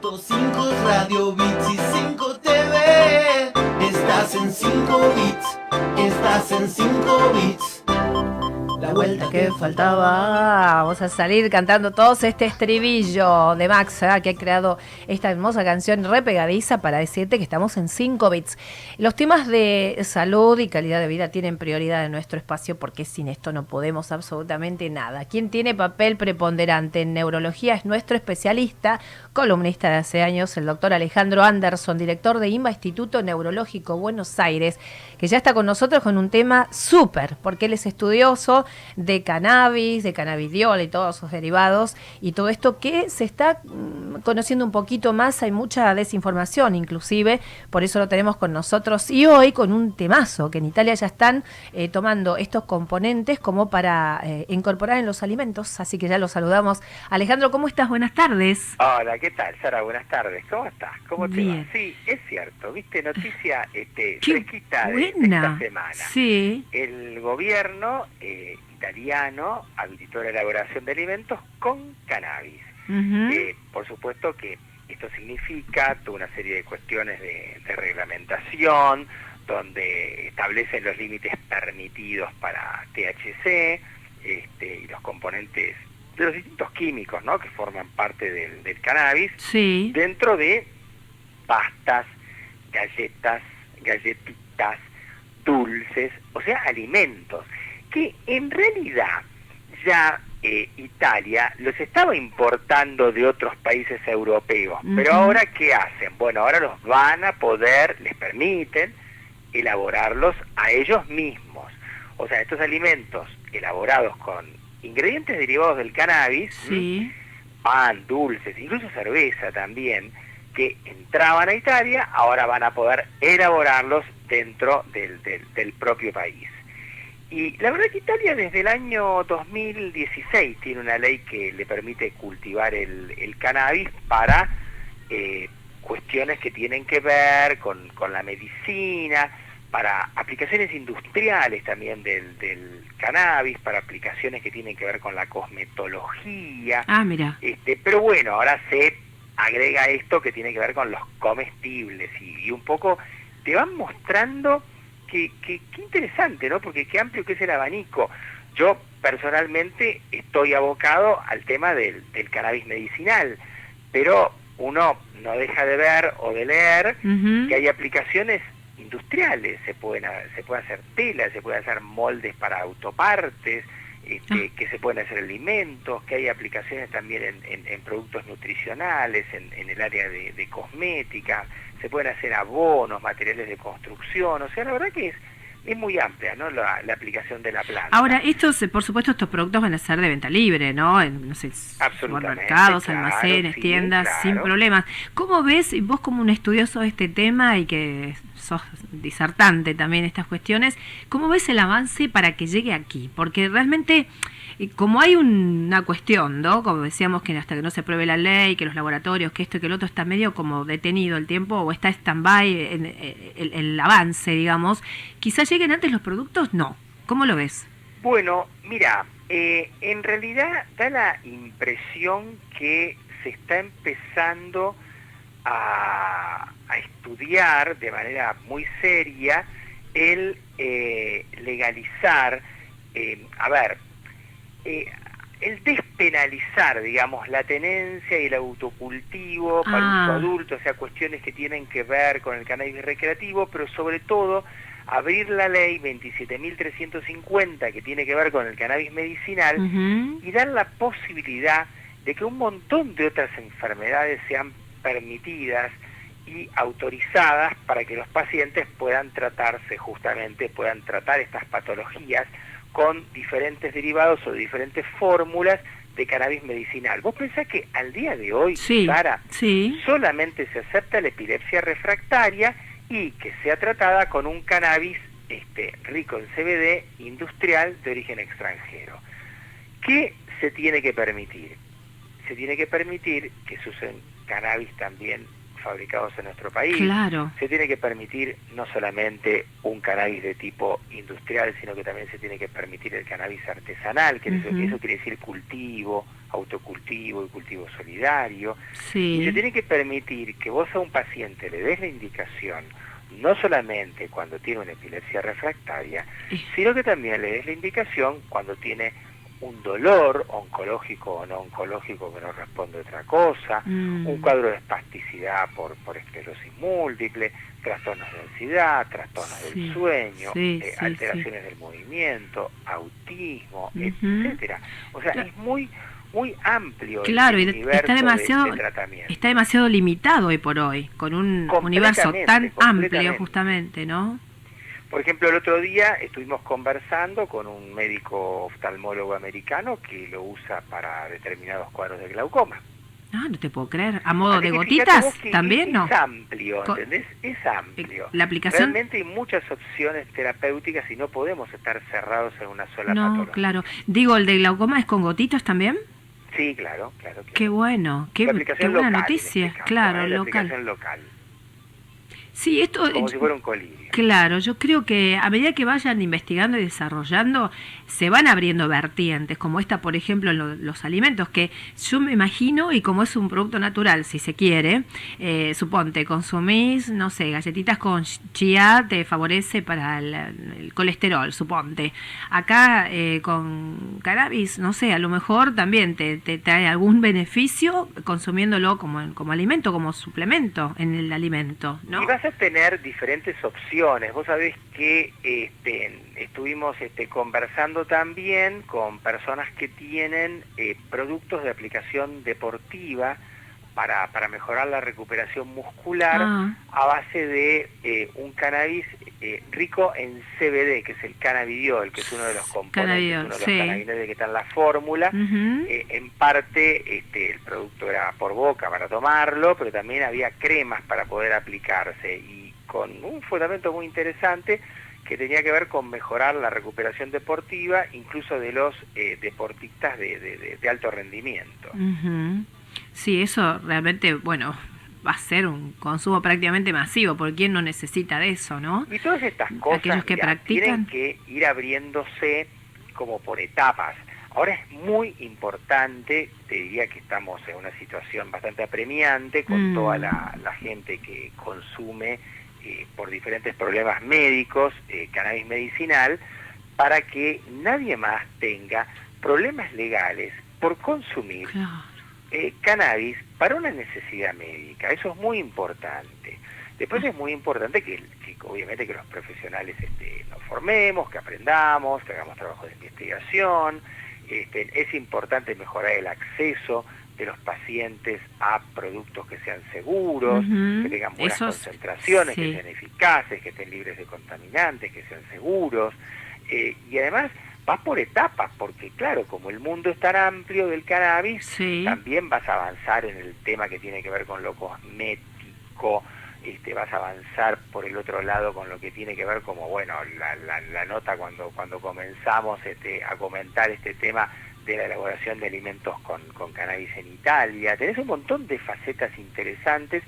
105 Radio Bits y 5 TV. Estás en 5 bits, estás en 5 bits. La vuelta que faltaba. Vamos a salir cantando todos este estribillo de Max, ¿eh? que ha creado esta hermosa canción repegadiza para decirte que estamos en 5 bits. Los temas de salud y calidad de vida tienen prioridad en nuestro espacio porque sin esto no podemos absolutamente nada. Quien tiene papel preponderante en neurología es nuestro especialista, columnista de hace años, el doctor Alejandro Anderson, director de IMBA Instituto Neurológico Buenos Aires, que ya está con nosotros con un tema súper, porque él es estudioso de cannabis, de cannabidiol y todos sus derivados, y todo esto que se está mm, conociendo un poquito más, hay mucha desinformación inclusive, por eso lo tenemos con nosotros, y hoy con un temazo, que en Italia ya están eh, tomando estos componentes como para eh, incorporar en los alimentos, así que ya los saludamos. Alejandro, ¿cómo estás? Buenas tardes. Hola, ¿qué tal, Sara? Buenas tardes. ¿Cómo estás? ¿Cómo te va? Sí, es cierto. ¿Viste? Noticia este, fresquita de, de buena. esta semana. Sí. El gobierno eh, italiano habilitó la elaboración de alimentos con cannabis. Eh, por supuesto que esto significa toda una serie de cuestiones de, de reglamentación, donde establecen los límites permitidos para THC este, y los componentes de los distintos químicos ¿no? que forman parte del, del cannabis Sí. dentro de pastas, galletas, galletitas, dulces, o sea, alimentos, que en realidad ya eh, Italia los estaba importando de otros países europeos, pero ahora ¿qué hacen? Bueno, ahora los van a poder, les permiten elaborarlos a ellos mismos. O sea, estos alimentos elaborados con ingredientes derivados del cannabis, Sí. pan, dulces, incluso cerveza también, que entraban a Italia, ahora van a poder elaborarlos dentro del, del- del propio país. Y la verdad que Italia desde el año 2016 tiene una ley que le permite cultivar el, el cannabis para eh, cuestiones que tienen que ver con, con la medicina, para aplicaciones industriales también del, del cannabis, para aplicaciones que tienen que ver con la cosmetología. Ah, mira. Este, pero bueno, ahora se agrega esto que tiene que ver con los comestibles y, y un poco te van mostrando que, que, qué interesante, ¿no? Porque qué amplio que es el abanico. Yo personalmente estoy abocado al tema del, del cannabis medicinal, pero uno no deja de ver o de leer que hay aplicaciones industriales, se pueden se puede hacer tela, se puede hacer moldes para autopartes, este, que se pueden hacer alimentos, que hay aplicaciones también en, en- en productos nutricionales, en, en el área de, de cosmética, se pueden hacer abonos, materiales de construcción, o sea, la verdad que es, es muy amplia ¿no? la, la aplicación de la planta. Ahora, estos, por supuesto, estos productos van a ser de venta libre, ¿no? En, no sé, supermercados, claro, almacenes, sí, tiendas, claro. sin problemas. ¿Cómo ves, vos como un estudioso de este tema y que sos disertante también en estas cuestiones, cómo ves el avance para que llegue aquí? Porque realmente, eh, como hay un- una cuestión, ¿no? Como decíamos que hasta que no se apruebe la ley, que los laboratorios, que esto y que el otro está medio como detenido el tiempo o está stand-by en, el, el avance, digamos, quizás lleguen antes los productos, no. ¿Cómo lo ves? Bueno, mira, eh, en realidad da la impresión que se está empezando a, a estudiar de manera muy seria el eh, legalizar, eh, a ver, eh, el despenalizar, digamos, la tenencia y el autocultivo para Ah. uso adulto, o sea, cuestiones que tienen que ver con el cannabis recreativo, pero sobre todo abrir la ley 27.350 que tiene que ver con el cannabis medicinal y dar la posibilidad de que un montón de otras enfermedades sean permitidas y autorizadas para que los pacientes puedan tratarse justamente, puedan tratar estas patologías con diferentes derivados o diferentes fórmulas de cannabis medicinal. ¿Vos pensás que al día de hoy, Sí, Sara, sí. solamente se acepta la epilepsia refractaria y que sea tratada con un cannabis este, rico en CBD industrial de origen extranjero. ¿Qué se tiene que permitir? Se tiene que permitir que se usen cannabis también fabricados en nuestro país. Claro. Se tiene que permitir no solamente un cannabis de tipo industrial, sino que también se tiene que permitir el cannabis artesanal, que eso, quiere decir cultivo, autocultivo y cultivo solidario. Sí. Y se tiene que permitir que vos a un paciente le des la indicación, no solamente cuando tiene una epilepsia refractaria, sino que también le des la indicación cuando tiene un dolor oncológico o no oncológico que no responde a otra cosa, Mm. un cuadro de espasticidad por, por esclerosis múltiple, trastornos de ansiedad, trastornos Sí, del sueño, sí, eh, sí, alteraciones del movimiento, autismo, Ujú. etcétera. O sea, Claro. es muy muy amplio Claro, el universo está de- demasiado- de tratamiento. Está demasiado limitado hoy por hoy, con un universo tan amplio justamente, ¿no? Por ejemplo, el otro día estuvimos conversando con un médico oftalmólogo americano que lo usa para determinados cuadros de glaucoma. Ah, no te puedo creer. ¿A modo Así de gotitas también, es, no? Es amplio, ¿entendés? Es amplio. La aplicación... Realmente hay muchas opciones terapéuticas y no podemos estar cerrados en una sola No, patología. claro. Digo, ¿el de glaucoma es con gotitas también? Sí, claro, claro. claro. Qué bueno, qué, qué buena local, en noticia. este claro, ¿eh? La local. aplicación local, Sí, esto... como si fuera un colirio. Claro, yo creo que a medida que vayan investigando y desarrollando, se van abriendo vertientes, como esta, por ejemplo, en lo- los alimentos, que yo me imagino, y como es un producto natural, si se quiere, eh, suponte, consumís, no sé, galletitas con chía, te favorece para el, el colesterol, suponte. Acá eh, con cannabis, no sé, a lo mejor también te, te trae algún beneficio consumiéndolo como, como alimento, como suplemento en el alimento, ¿no? Vas a tener diferentes opciones. Vos sabés que este, estuvimos este, conversando también con personas que tienen eh, productos de aplicación deportiva para, para mejorar la recuperación muscular Ah. a base de eh, un cannabis eh, rico en CBD, que es el cannabidiol, que es uno de los componentes, uno de los sí. cannabinoides que está en la fórmula. Eh, en parte este, el producto era por boca para tomarlo, pero también había cremas para poder aplicarse y con un fundamento muy interesante que tenía que ver con mejorar la recuperación deportiva, incluso de los eh, deportistas de, de- de- de alto rendimiento. Sí, eso realmente, bueno, va a ser un consumo prácticamente masivo, porque ¿quién no necesita de eso, no? Y todas estas cosas Aquellos que practican. tienen que ir abriéndose como por etapas. Ahora es muy importante, te diría que estamos en una situación bastante apremiante con Mm. toda la, la gente que consume eh, por diferentes problemas médicos eh, cannabis medicinal, para que nadie más tenga problemas legales por consumir Claro. Eh, cannabis para una necesidad médica. Eso es muy importante. Después es muy importante que, que obviamente que los profesionales este, nos formemos, que aprendamos, que hagamos trabajo de investigación. Este, es importante mejorar el acceso de los pacientes a productos que sean seguros, que tengan buenas concentraciones, sí. que sean eficaces, que estén libres de contaminantes, que sean seguros. Eh, y además vas por etapas, porque claro, como el mundo es tan amplio del cannabis, Sí. también vas a avanzar en el tema que tiene que ver con lo cosmético, este, vas a avanzar por el otro lado con lo que tiene que ver como, bueno, la, la- la nota cuando, cuando comenzamos este, a comentar este tema de la elaboración de alimentos con, con cannabis en Italia. Tenés un montón de facetas interesantes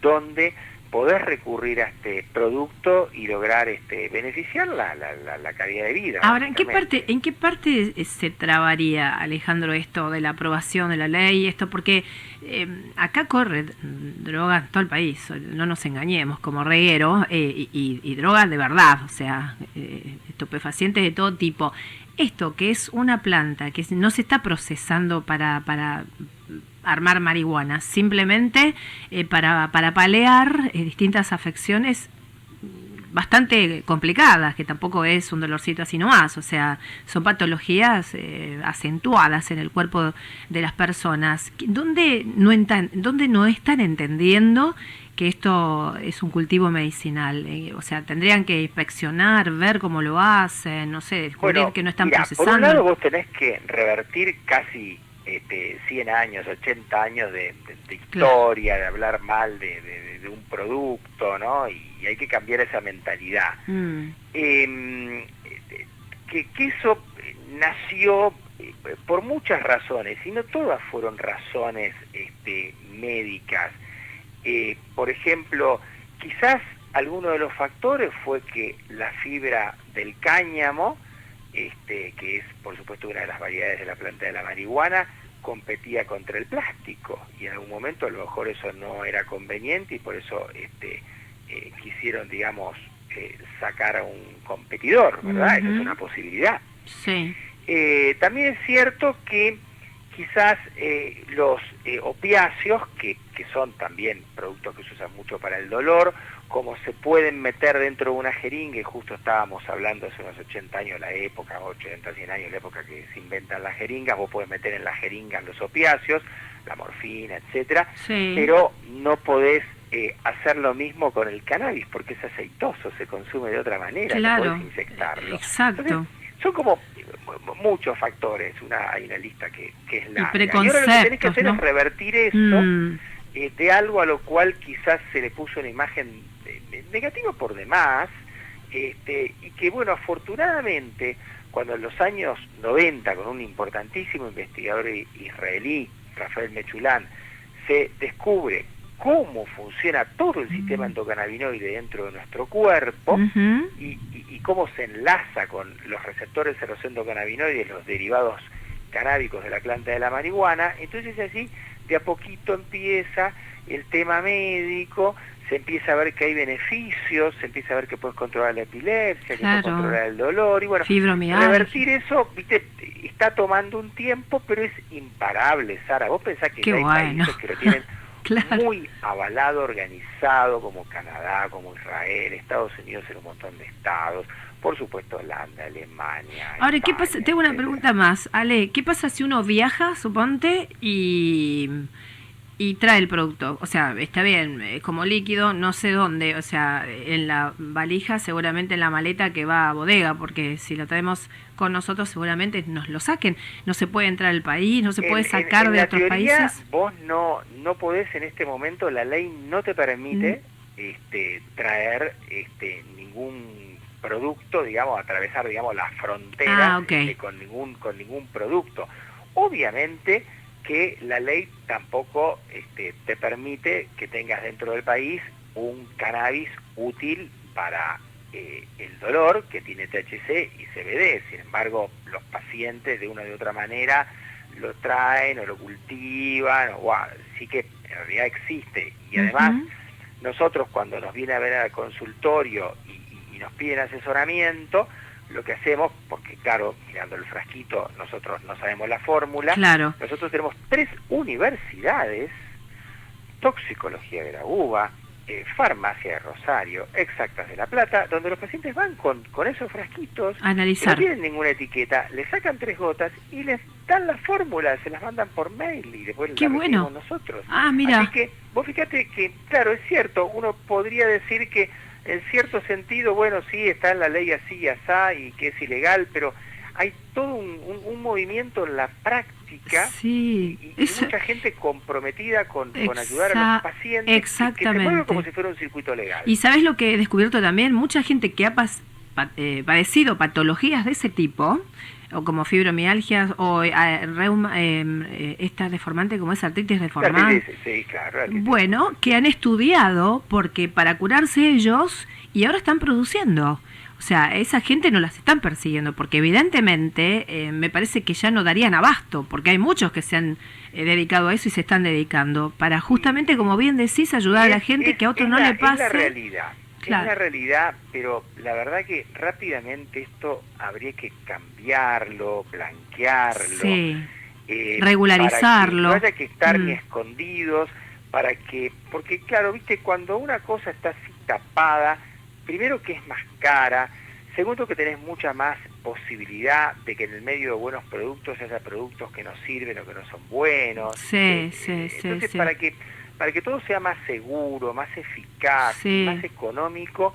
donde podés recurrir a este producto y lograr este, beneficiar la, la, la- la calidad de vida. Ahora, ¿en qué parte, en qué parte eh, se trabaría, Alejandro, esto de la aprobación de la ley, esto? Porque eh, acá corre droga en todo el país, no nos engañemos, como reguero, eh, y, y- y droga de verdad, o sea, eh, estupefacientes de todo tipo. Esto que es una planta que no se está procesando para, para armar marihuana, simplemente eh, para, para palear eh, distintas afecciones bastante complicadas, que tampoco es un dolorcito así nomás, o sea, son patologías eh, acentuadas en el cuerpo de las personas. ¿Dónde no, entan- dónde no están entendiendo que esto es un cultivo medicinal? Eh, o sea, tendrían que inspeccionar, ver cómo lo hacen, no sé, descubrir Bueno, que no están mirá, procesando. Por un lado vos tenés que revertir casi este, 100 años, 80 años de, de- de historia, de hablar mal de, un producto, ¿no? Y, hay que cambiar esa mentalidad. Mm, Eh, que, que eso eh, nació eh, por muchas razones, y no todas fueron razones este, médicas. Eh, por ejemplo, quizás alguno de los factores fue que la fibra del cáñamo, este, que es por supuesto una de las variedades de la planta de la marihuana, competía contra el plástico y en algún momento a lo mejor eso no era conveniente y por eso este, eh, quisieron, digamos, eh, sacar a un competidor, ¿verdad? Esa es una posibilidad. Sí. Eh, también es cierto que quizás los opiáceos, que, que son también productos que se usan mucho para el dolor, como se pueden meter dentro de una jeringa, y justo estábamos hablando hace unos 80 años, la época, 80, 100 años, la época que se inventan las jeringas, vos podés meter en la jeringa los opiáceos, la morfina, etcétera, pero no podés eh, hacer lo mismo con el cannabis, porque es aceitoso, se consume de otra manera, no podés infectarlo. Exacto. son como muchos factores, una, hay una lista que, que es la... Y ahora lo que tenés que hacer es revertir eso mm. Eh, de algo a lo cual quizás se le puso una imagen negativo por demás, este, y que bueno, afortunadamente, cuando en los años 90, con un importantísimo investigador israelí, Rafael Mechulán, se descubre cómo funciona todo el sistema endocannabinoide dentro de nuestro cuerpo y, cómo se enlaza con los receptores de los endocannabinoides, los derivados canábicos de la planta de la marihuana, entonces así de a poquito empieza el tema médico, se empieza a ver que hay beneficios, se empieza a ver que puedes controlar la epilepsia, que puedes controlar el dolor, y bueno, revertir eso, viste, está tomando un tiempo, pero es imparable, Sara. Vos pensás que hay países que lo tienen muy avalado, organizado, como Canadá, como Israel, Estados Unidos en un montón de estados, por supuesto Holanda, Alemania. Ahora, ¿qué pasa? Tengo una pregunta más, Ale, ¿qué pasa si uno viaja, suponte, y y trae el producto. O sea, está bien, como líquido, no sé dónde, o sea, en la valija, seguramente en la maleta que va a bodega, porque si lo traemos con nosotros, seguramente nos lo saquen. No se puede entrar al país, no se puede sacar de otros países. Vos no, no podés en este momento, la ley no te permite mm. este, traer este, ningún producto, digamos, atravesar, digamos, la frontera ah, este, con, ningún, con ningún producto. Obviamente, que la ley tampoco este, te permite que tengas dentro del país un cannabis útil para eh, el dolor que tiene THC y CBD. Sin embargo, los pacientes de una u otra manera lo traen o lo cultivan, o sí que en realidad existe. Y además, nosotros cuando nos viene a ver al consultorio nos piden asesoramiento, lo que hacemos, porque claro, mirando el frasquito, nosotros no sabemos la fórmula, claro. nosotros tenemos tres universidades, toxicología de la uva, eh, farmacia de Rosario, exactas de La Plata, donde los pacientes van con, con esos frasquitos, Analizar. no tienen ninguna etiqueta, le sacan tres gotas y les dan la fórmula, se las mandan por mail y después Qué las bueno. nosotros. Ah, mira. Así que vos fíjate que, claro, es cierto, uno podría decir que en cierto sentido, bueno, sí, está en la ley así y asá y que es ilegal, pero hay todo un, movimiento en la práctica sí, y, mucha gente comprometida con, ayudar a los pacientes exactamente. que se mueve como si fuera un circuito legal. Y sabes lo que he descubierto también, mucha gente que ha eh, padecido patologías de ese tipo, o como fibromialgias o eh, reuma, em, eh, esta deformante como es artritis deformante. Sí, claro, bueno, que han estudiado porque para curarse ellos y ahora están produciendo. O sea, esa gente no las están persiguiendo porque evidentemente eh, me parece que ya no darían abasto porque hay muchos que se han dedicado a eso y se están dedicando para justamente, como bien decís, ayudar a la gente que a otro no le pase. Es la realidad. Es la realidad, pero la verdad que rápidamente esto habría que cambiarlo, blanquearlo, eh, regularizarlo. Para que no haya que estar ni mm. escondidos, para que, porque claro, viste, cuando una cosa está así tapada, primero que es más cara, segundo que tenés mucha más posibilidad de que en el medio de buenos productos haya productos que no sirven o que no son buenos. Sí, eh, sí, sí. Entonces, para que para que todo sea más seguro, más eficaz, más económico,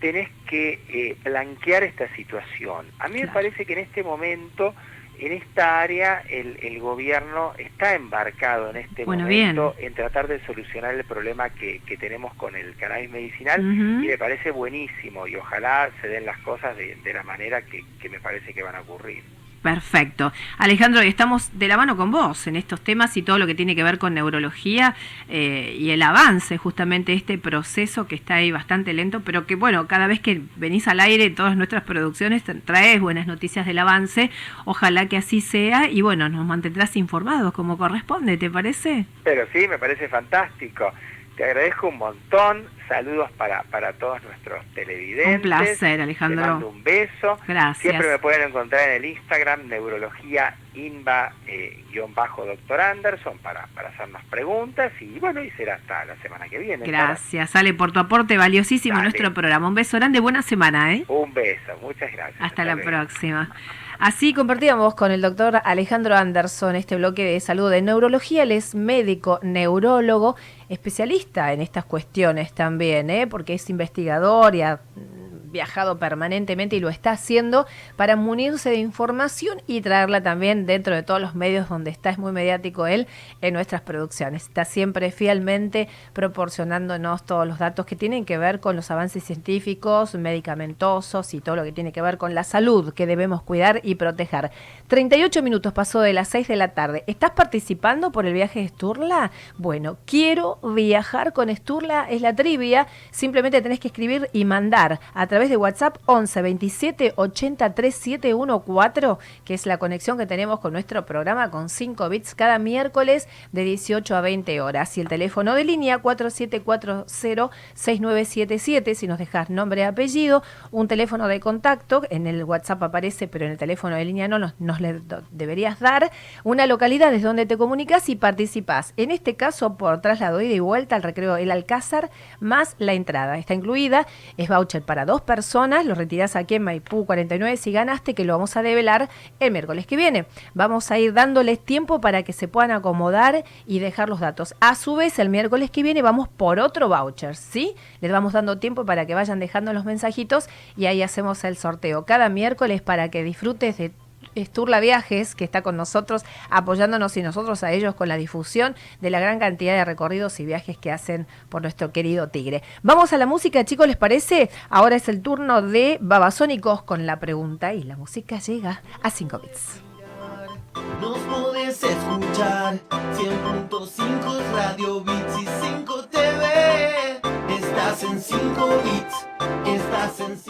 tenés que eh, blanquear esta situación. A mí me parece que en este momento, en esta área, el, gobierno está embarcado en este momento en tratar de solucionar el problema que, tenemos con el cannabis medicinal y me parece buenísimo y ojalá se den las cosas de, la manera que me parece que van a ocurrir. Perfecto. Alejandro, estamos de la mano con vos en estos temas y todo lo que tiene que ver con neurología eh, y el avance justamente este proceso que está ahí bastante lento, pero que bueno, cada vez que venís al aire, todas nuestras producciones traes buenas noticias del avance. Ojalá que así sea y bueno, nos mantendrás informados como corresponde, ¿te parece? Pero sí, me parece fantástico. Te agradezco un montón. Saludos para, para todos nuestros televidentes. Un placer, Alejandro. Te mando un beso. Gracias. Siempre me pueden encontrar en el Instagram, neurología inva eh, doctor Anderson para, para hacernos preguntas y bueno, y será hasta la semana que viene. Gracias, sale por tu aporte valiosísimo en nuestro programa. Un beso grande, buena semana, ¿eh? Un beso, muchas gracias. Hasta, la próxima. Así compartíamos con el doctor Alejandro Anderson este bloque de salud de neurología. Él es médico, neurólogo, especialista en estas cuestiones también, ¿eh? porque es investigador y ha viajado permanentemente y lo está haciendo para munirse de información y traerla también dentro de todos los medios donde está, es muy mediático él, en nuestras producciones. Está siempre fielmente proporcionándonos todos los datos que tienen que ver con los avances científicos, medicamentosos y todo lo que tiene que ver con la salud que debemos cuidar y proteger. 38 minutos pasó de las 6 de la tarde. ¿Estás participando por el viaje de Sturla? Bueno, quiero viajar con Sturla, es la trivia. Simplemente tenés que escribir y mandar a través de WhatsApp 11 27 83 714, que es la conexión que tenemos con nuestro programa con 5 bits cada miércoles de 18 a 20 horas. Y el teléfono de línea 4740-6977, si nos dejas nombre y apellido, un teléfono de contacto, en el WhatsApp aparece, pero en el teléfono de línea no nos, le deberías dar, una localidad desde donde te comunicas y participas. En este caso, por traslado ida y vuelta al recreo El Alcázar, más la entrada. Está incluida, es voucher para dos personas, lo retirás aquí en Maipú 49 si ganaste, que lo vamos a develar el miércoles que viene. Vamos a ir dándoles tiempo para que se puedan acomodar y dejar los datos. A su vez, el miércoles que viene vamos por otro voucher, ¿sí? Les vamos dando tiempo para que vayan dejando los mensajitos y ahí hacemos el sorteo cada miércoles para que disfrutes de Esturla Viajes, que está con nosotros apoyándonos y nosotros a ellos con la difusión de la gran cantidad de recorridos y viajes que hacen por nuestro querido Tigre. Vamos a la música, chicos, ¿les parece? Ahora es el turno de Babasónicos con la pregunta y la música llega a 5 bits. Nos podés escuchar 100.5 Radio Bits y 5 TV. Estás en 5 bits. Estás en 5